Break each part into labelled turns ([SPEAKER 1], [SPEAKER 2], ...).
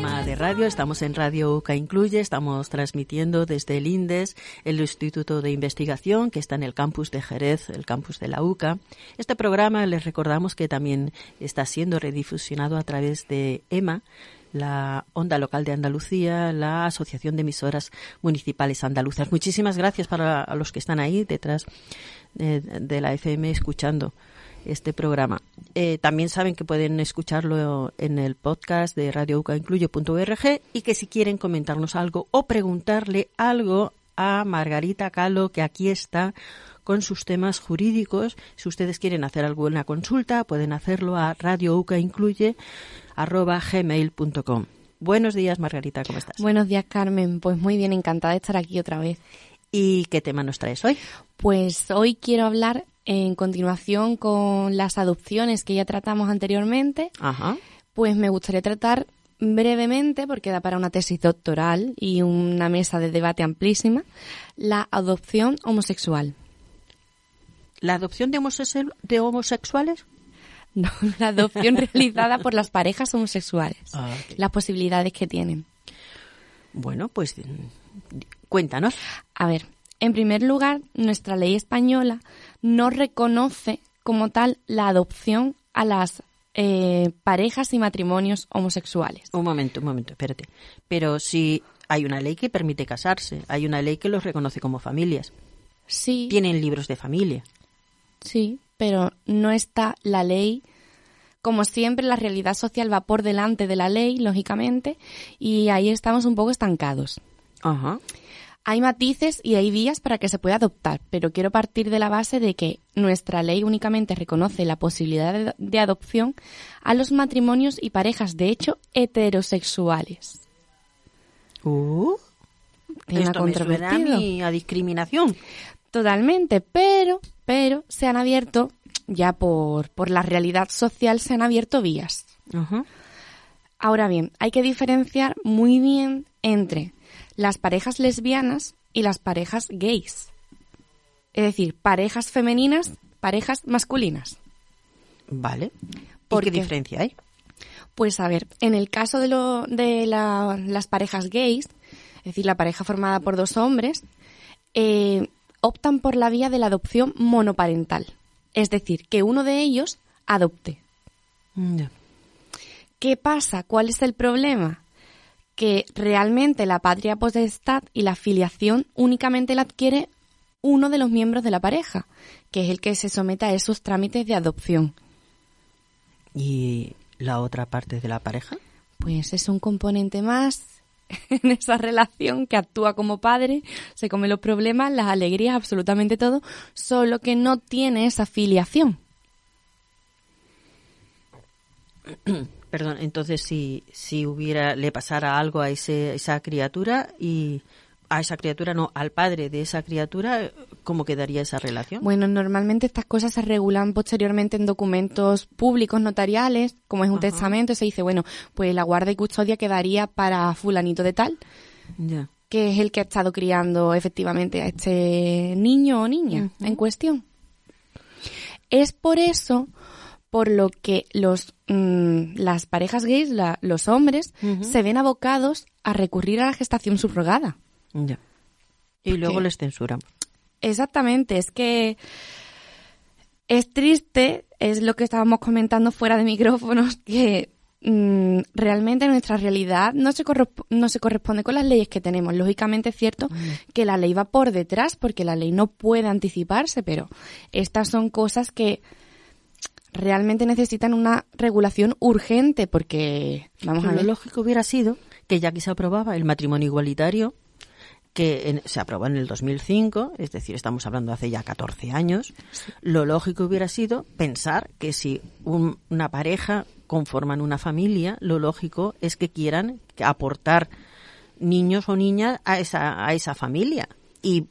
[SPEAKER 1] de radio. Estamos en Radio UCA Incluye. Estamos transmitiendo desde el INDES, el Instituto de Investigación, que está en el campus de Jerez, el campus de la UCA. Este programa les recordamos que también está siendo redifusionado a través de EMA, la Onda Local de Andalucía, la Asociación de Emisoras Municipales Andaluzas. Muchísimas gracias para los que están ahí detrás de, de la FM escuchando este programa. Eh, también saben que pueden escucharlo en el podcast de radioucaincluye.org y que si quieren comentarnos algo o preguntarle algo a Margarita Calo, que aquí está con sus temas jurídicos. Si ustedes quieren hacer alguna consulta, pueden hacerlo a radioucaincluye.gmail.com. Buenos días, Margarita, ¿cómo estás?
[SPEAKER 2] Buenos días, Carmen. Pues muy bien, encantada de estar aquí otra vez.
[SPEAKER 1] ¿Y qué tema nos traes hoy?
[SPEAKER 2] Pues hoy quiero hablar en continuación con las adopciones que ya tratamos anteriormente.
[SPEAKER 1] Ajá.
[SPEAKER 2] Pues me gustaría tratar brevemente, porque da para una tesis doctoral y una mesa de debate amplísima, la adopción homosexual.
[SPEAKER 1] ¿La adopción de, de homosexuales?
[SPEAKER 2] No, la adopción realizada por las parejas homosexuales. Ah, Las posibilidades que tienen.
[SPEAKER 1] Bueno, pues cuéntanos.
[SPEAKER 2] A ver, en primer lugar, nuestra ley española no reconoce como tal la adopción a las eh, parejas y matrimonios homosexuales.
[SPEAKER 1] Un momento, un momento, espérate. Pero si hay una ley que permite casarse, hay una ley que los reconoce como familias.
[SPEAKER 2] Sí.
[SPEAKER 1] Tienen libros de familia.
[SPEAKER 2] Sí, pero no está la ley. Como siempre, la realidad social va por delante de la ley, lógicamente, y ahí estamos un poco estancados.
[SPEAKER 1] Ajá.
[SPEAKER 2] Hay matices y hay vías para que se pueda adoptar, pero quiero partir de la base de que nuestra ley únicamente reconoce la posibilidad de, adopción a los matrimonios y parejas, de hecho, heterosexuales.
[SPEAKER 1] Uh, esto me a discriminación.
[SPEAKER 2] Totalmente, pero, pero se han abierto, ya por, por la realidad social, se han abierto vías. Ahora bien, hay que diferenciar muy bien entre las parejas lesbianas y las parejas gays. Es decir, parejas femeninas, parejas masculinas.
[SPEAKER 1] Vale. ¿Por qué diferencia hay?
[SPEAKER 2] Pues a ver, en el caso de, lo, de las parejas gays, es decir, la pareja formada por dos hombres, eh, optan por la vía de la adopción monoparental. Es decir, que uno de ellos adopte. ¿Qué pasa? ¿Cuál es el problema? Que realmente la patria potestad y la filiación únicamente la adquiere uno de los miembros de la pareja, que es el que se somete a esos trámites de adopción.
[SPEAKER 1] ¿Y la otra parte de la pareja?
[SPEAKER 2] Pues es un componente más en esa relación que actúa como padre, se come los problemas, las alegrías, absolutamente todo, solo que no tiene esa filiación.
[SPEAKER 1] Perdón, entonces si, si hubiera, le pasara algo a ese, esa criatura y a esa criatura, no, al padre de esa criatura, ¿cómo quedaría esa relación?
[SPEAKER 2] Bueno, normalmente estas cosas se regulan posteriormente en documentos públicos notariales, como es un testamento, se dice, bueno, pues la guarda y custodia quedaría para fulanito de tal, que es el que ha estado criando efectivamente a este niño o niña en cuestión. Es por eso por lo que los, mm, las parejas gays, los hombres, se ven abocados a recurrir a la gestación subrogada.
[SPEAKER 1] Ya. Y luego les censuran.
[SPEAKER 2] Exactamente, es que es triste, es lo que estábamos comentando fuera de micrófonos, que mm, realmente nuestra realidad no se, no se corresponde con las leyes que tenemos. Lógicamente es cierto que la ley va por detrás porque la ley no puede anticiparse, pero estas son cosas que realmente necesitan una regulación urgente porque, vamos a ver.
[SPEAKER 1] Lo lógico hubiera sido que ya que se aprobaba el matrimonio igualitario, que se aprobó en el 2005, es decir, estamos hablando hace ya 14 años, lo lógico hubiera sido pensar que si una pareja conforman una familia, lo lógico es que quieran aportar niños o niñas a esa, a esa familia y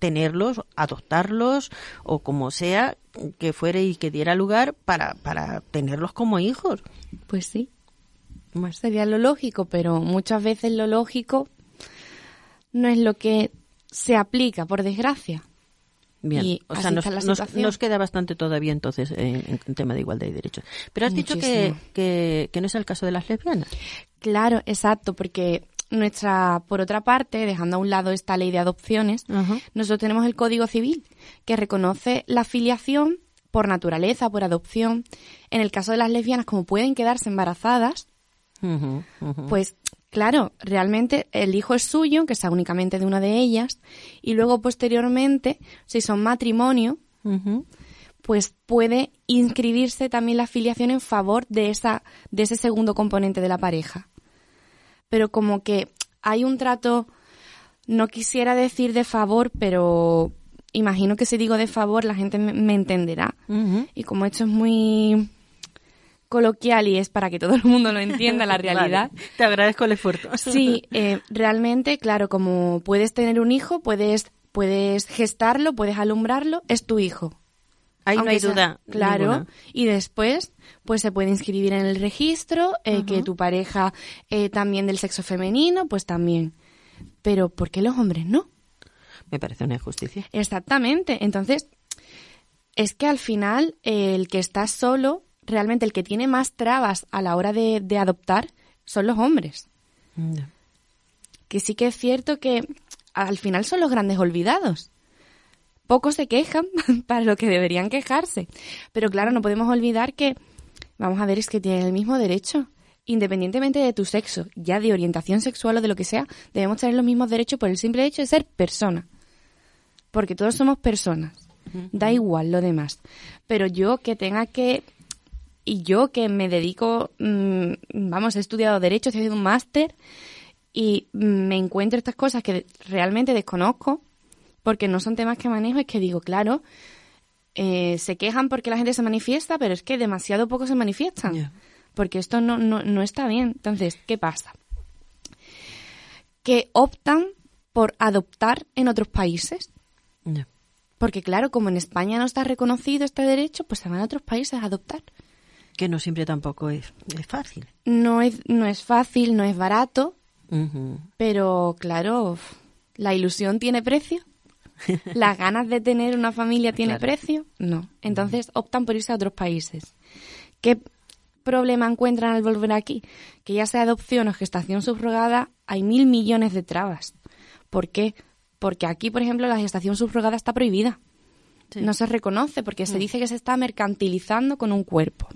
[SPEAKER 1] tenerlos, adoptarlos o como sea que fuere y que diera lugar para, para tenerlos como hijos.
[SPEAKER 2] Pues sí. sería lo lógico, pero muchas veces lo lógico no es lo que se aplica, por desgracia.
[SPEAKER 1] Bien, o sea, nos, queda bastante todavía entonces en, tema de igualdad de derechos. Pero has dicho que, que, no es el caso de las lesbianas.
[SPEAKER 2] Claro, exacto, porque nuestra, por otra parte, dejando a un lado esta ley de adopciones, nosotros tenemos el Código Civil que reconoce la filiación por naturaleza, por adopción. En el caso de las lesbianas, como pueden quedarse embarazadas, pues Claro, realmente el hijo es suyo, que sea únicamente de una de ellas, y luego posteriormente, si son matrimonio, pues puede inscribirse también la afiliación en favor de esa, de ese segundo componente de la pareja. Pero como que hay un trato, no quisiera decir de favor, pero imagino que si digo de favor la gente me, entenderá. Y como esto es muy coloquial y es para que todo el mundo lo entienda la realidad.
[SPEAKER 1] te agradezco el esfuerzo.
[SPEAKER 2] sí, eh, realmente, claro, como puedes tener un hijo, puedes, puedes gestarlo, puedes alumbrarlo, es tu hijo.
[SPEAKER 1] Ahí no hay duda.
[SPEAKER 2] Claro. Y después, pues se puede inscribir en el registro, eh, que tu pareja eh, también del sexo femenino, pues también. Pero, ¿por qué los hombres no?
[SPEAKER 1] Me parece una injusticia.
[SPEAKER 2] Exactamente. Entonces, es que al final, el que está solo realmente el que tiene más trabas a la hora de, adoptar son los hombres. Que sí que es cierto que al final son los grandes olvidados. Pocos se quejan para lo que deberían quejarse. Pero claro, no podemos olvidar que, vamos a ver, es que tienen el mismo derecho. Independientemente de tu sexo, ya de orientación sexual o de lo que sea, debemos tener los mismos derechos por el simple hecho de ser persona. Porque todos somos personas. Da igual lo demás. Pero yo que tenga que y yo que me dedico, mm, vamos, he estudiado Derecho, he estudiado un máster y me encuentro estas cosas que realmente desconozco porque no son temas que manejo, es que digo, claro, eh, se quejan porque la gente se manifiesta, pero es que demasiado poco se manifiestan. Porque esto no, no, no está bien. Entonces, ¿qué pasa? Que optan por adoptar en otros países. Porque claro, como en España no está reconocido este derecho, pues se van a otros países a adoptar
[SPEAKER 1] que no siempre tampoco es, fácil.
[SPEAKER 2] No es, no es fácil, no es barato, pero claro, la ilusión tiene precio. Las ganas de tener una familia tiene precio. No. Entonces optan por irse a otros países. ¿Qué problema encuentran al volver aquí? Que ya sea adopción o gestación subrogada, hay mil millones de trabas. ¿Por qué? Porque aquí, por ejemplo, la gestación subrogada está prohibida. No se reconoce porque se mm. dice que se está mercantilizando con un cuerpo.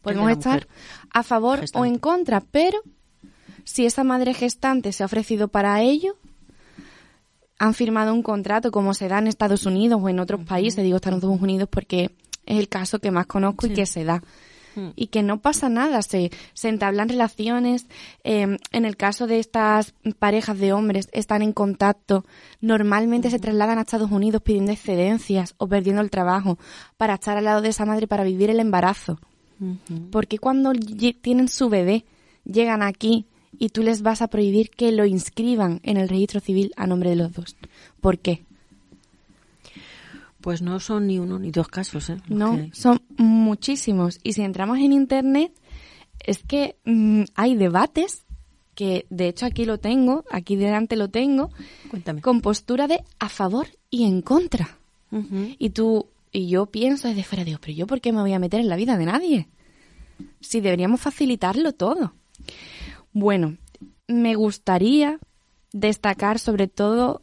[SPEAKER 2] Podemos estar a favor o en contra, pero si esa madre gestante se ha ofrecido para ello, han firmado un contrato como se da en Estados Unidos o en otros países, digo Estados Unidos porque es el caso que más conozco y que se da. Mm. Y que no pasa nada, se, se entablan relaciones. Em, en el caso de estas parejas de hombres, están en contacto. Normalmente se trasladan a Estados Unidos pidiendo excedencias o perdiendo el trabajo para estar al lado de esa madre para vivir el embarazo. Porque cuando tienen su bebé llegan aquí y tú les vas a prohibir que lo inscriban en el registro civil a nombre de los dos? ¿Por qué?
[SPEAKER 1] Pues no son ni uno ni dos casos, ¿eh?
[SPEAKER 2] No, son muchísimos. Y si entramos en Internet, es que mm, hay debates que de hecho aquí lo tengo, aquí delante lo tengo, con postura de a favor y en contra. Y tú y yo pienso desde fuera, digo, pero yo por qué me voy a meter en la vida de nadie? Si deberíamos facilitarlo todo. Bueno, me gustaría destacar sobre todo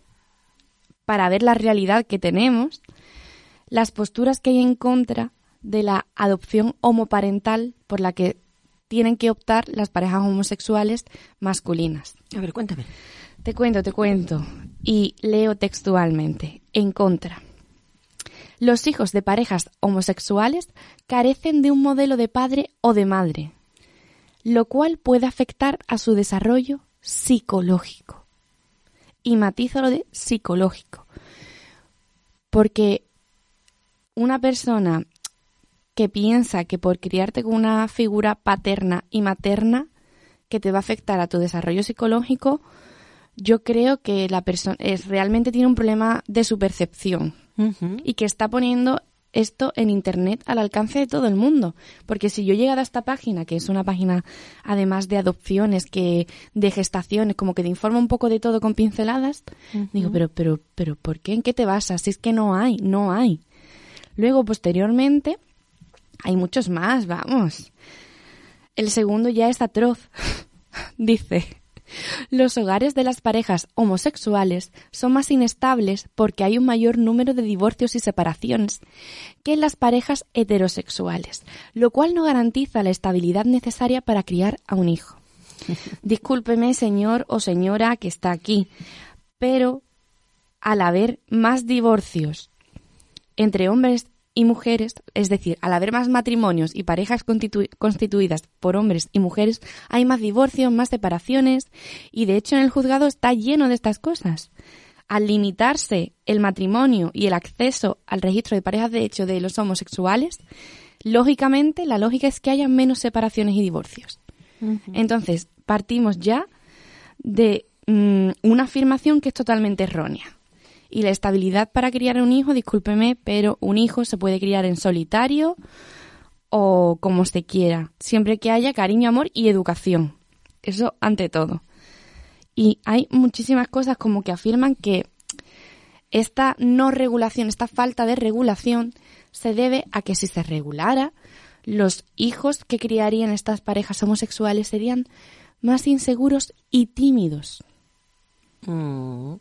[SPEAKER 2] para ver la realidad que tenemos, las posturas que hay en contra de la adopción homoparental por la que tienen que optar las parejas homosexuales masculinas.
[SPEAKER 1] A ver, cuéntame.
[SPEAKER 2] Te cuento, te cuento. Y leo textualmente. En contra. Los hijos de parejas homosexuales carecen de un modelo de padre o de madre, lo cual puede afectar a su desarrollo psicológico. Y matizo lo de psicológico. Porque una persona que piensa que por criarte con una figura paterna y materna que te va a afectar a tu desarrollo psicológico, yo creo que la persona realmente tiene un problema de su percepción y que está poniendo esto en Internet al alcance de todo el mundo. Porque si yo he llegado a esta página, que es una página además de adopciones, que de gestaciones, como que te informa un poco de todo con pinceladas, digo, pero, pero, pero, ¿por qué? ¿En qué te basas? Si es que no hay, no hay. Luego, posteriormente, hay muchos más, vamos. El segundo ya es atroz. Dice, los hogares de las parejas homosexuales son más inestables porque hay un mayor número de divorcios y separaciones que en las parejas heterosexuales, lo cual no garantiza la estabilidad necesaria para criar a un hijo. Discúlpeme, señor o señora que está aquí, pero al haber más divorcios entre hombres y mujeres, es decir, al haber más matrimonios y parejas constituidas por hombres y mujeres, hay más divorcios, más separaciones y de hecho en el juzgado está lleno de estas cosas. Al limitarse el matrimonio y el acceso al registro de parejas de hecho de los homosexuales, lógicamente la lógica es que haya menos separaciones y divorcios. Entonces, partimos ya de mm, una afirmación que es totalmente errónea. Y la estabilidad para criar un hijo, discúlpeme, pero un hijo se puede criar en solitario o como se quiera, siempre que haya cariño, amor y educación. Eso ante todo. Y hay muchísimas cosas como que afirman que esta no regulación, esta falta de regulación, se debe a que si se regulara, los hijos que criarían estas parejas homosexuales serían más inseguros y tímidos. Mm.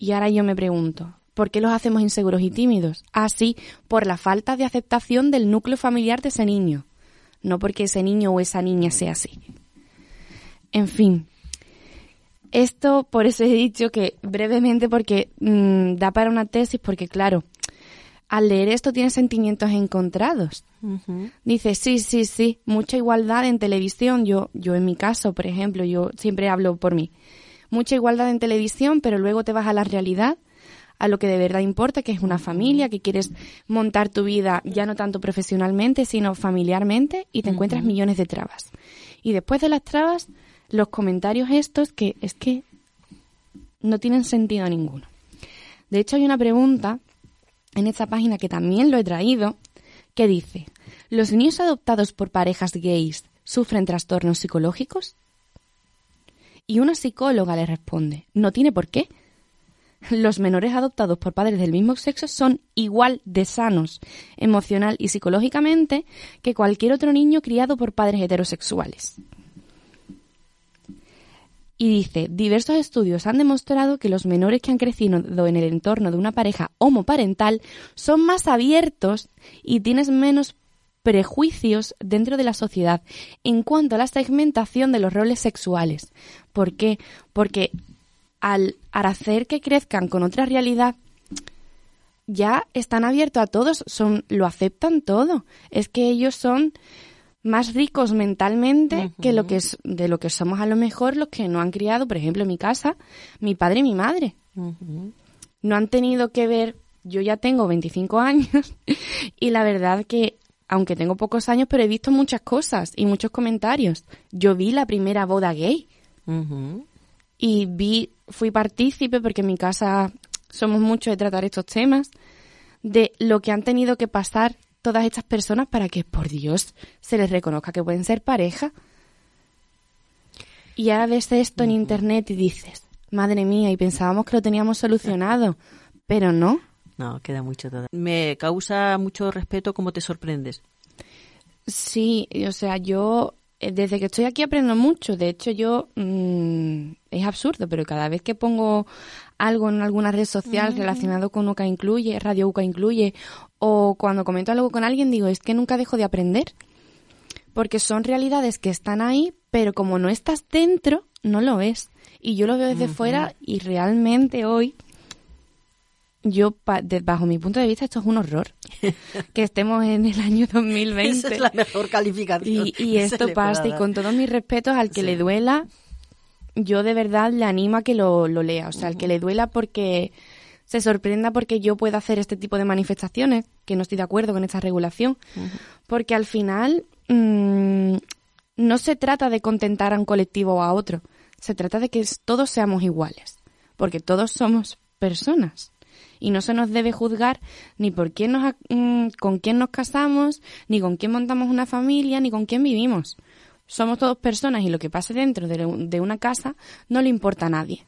[SPEAKER 2] Y ahora yo me pregunto, ¿por qué los hacemos inseguros y tímidos? Ah, sí, por la falta de aceptación del núcleo familiar de ese niño, no porque ese niño o esa niña sea así. En fin, esto por eso he dicho que brevemente porque mm, da para una tesis, porque claro, al leer esto tiene sentimientos encontrados. Dice, sí, sí, sí, mucha igualdad en televisión. Yo, yo en mi caso, por ejemplo, yo siempre hablo por mí mucha igualdad en televisión, pero luego te vas a la realidad, a lo que de verdad importa, que es una familia, que quieres montar tu vida ya no tanto profesionalmente, sino familiarmente, y te encuentras millones de trabas. Y después de las trabas, los comentarios estos que es que no tienen sentido ninguno. De hecho, hay una pregunta en esta página que también lo he traído, que dice, ¿los niños adoptados por parejas gays sufren trastornos psicológicos? Y una psicóloga le responde, no tiene por qué. Los menores adoptados por padres del mismo sexo son igual de sanos emocional y psicológicamente que cualquier otro niño criado por padres heterosexuales. Y dice, diversos estudios han demostrado que los menores que han crecido en el entorno de una pareja homoparental son más abiertos y tienes menos prejuicios dentro de la sociedad en cuanto a la segmentación de los roles sexuales. ¿Por qué? Porque al, hacer que crezcan con otra realidad, ya están abiertos a todos, son, lo aceptan todo. Es que ellos son más ricos mentalmente que lo que es, de lo que somos a lo mejor los que no han criado, por ejemplo, en mi casa, mi padre y mi madre. No han tenido que ver, yo ya tengo 25 años y la verdad que aunque tengo pocos años, pero he visto muchas cosas y muchos comentarios. Yo vi la primera boda gay y vi, fui partícipe porque en mi casa somos muchos de tratar estos temas, de lo que han tenido que pasar todas estas personas para que, por Dios, se les reconozca que pueden ser pareja. Y ahora ves esto en internet y dices, madre mía, y pensábamos que lo teníamos solucionado, pero no.
[SPEAKER 1] No, queda mucho todavía. Me causa mucho respeto cómo te sorprendes.
[SPEAKER 2] Sí, o sea, yo eh, desde que estoy aquí aprendo mucho. De hecho, yo mm, es absurdo, pero cada vez que pongo algo en alguna red social relacionado con UCA Incluye, Radio UCA Incluye, o cuando comento algo con alguien, digo, es que nunca dejo de aprender. Porque son realidades que están ahí, pero como no estás dentro, no lo ves. Y yo lo veo desde fuera y realmente hoy yo, bajo mi punto de vista, esto es un horror. que estemos en el año 2020. Esa
[SPEAKER 1] es la mejor calificación.
[SPEAKER 2] Y, esto pasa, y con todos mis respetos al que le duela, yo de verdad le animo a que lo, lea. O sea, al que le duela porque se sorprenda porque yo puedo hacer este tipo de manifestaciones, que no estoy de acuerdo con esta regulación. Porque al final mm, no se trata de contentar a un colectivo o a otro. Se trata de que todos seamos iguales. Porque todos somos personas Y no se nos debe juzgar ni por quién nos, mm, con quién nos casamos, ni con quién montamos una familia, ni con quién vivimos. Somos todos personas y lo que pase dentro de una casa no le importa a nadie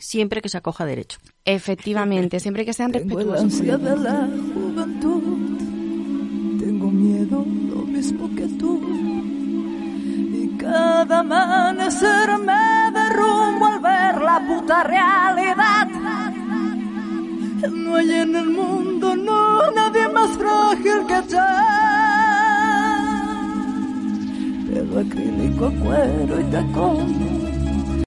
[SPEAKER 1] siempre que se acoja derecho.
[SPEAKER 2] Efectivamente, siempre que sean respetuosos.
[SPEAKER 3] Tengo de la juventud, tengo miedo lo mismo que tú. Y cada amanecer me derrumbo al ver la puta realidad. No hay en el mundo, no, nadie más frágil que yo. Pero acrílico, cuero y tacón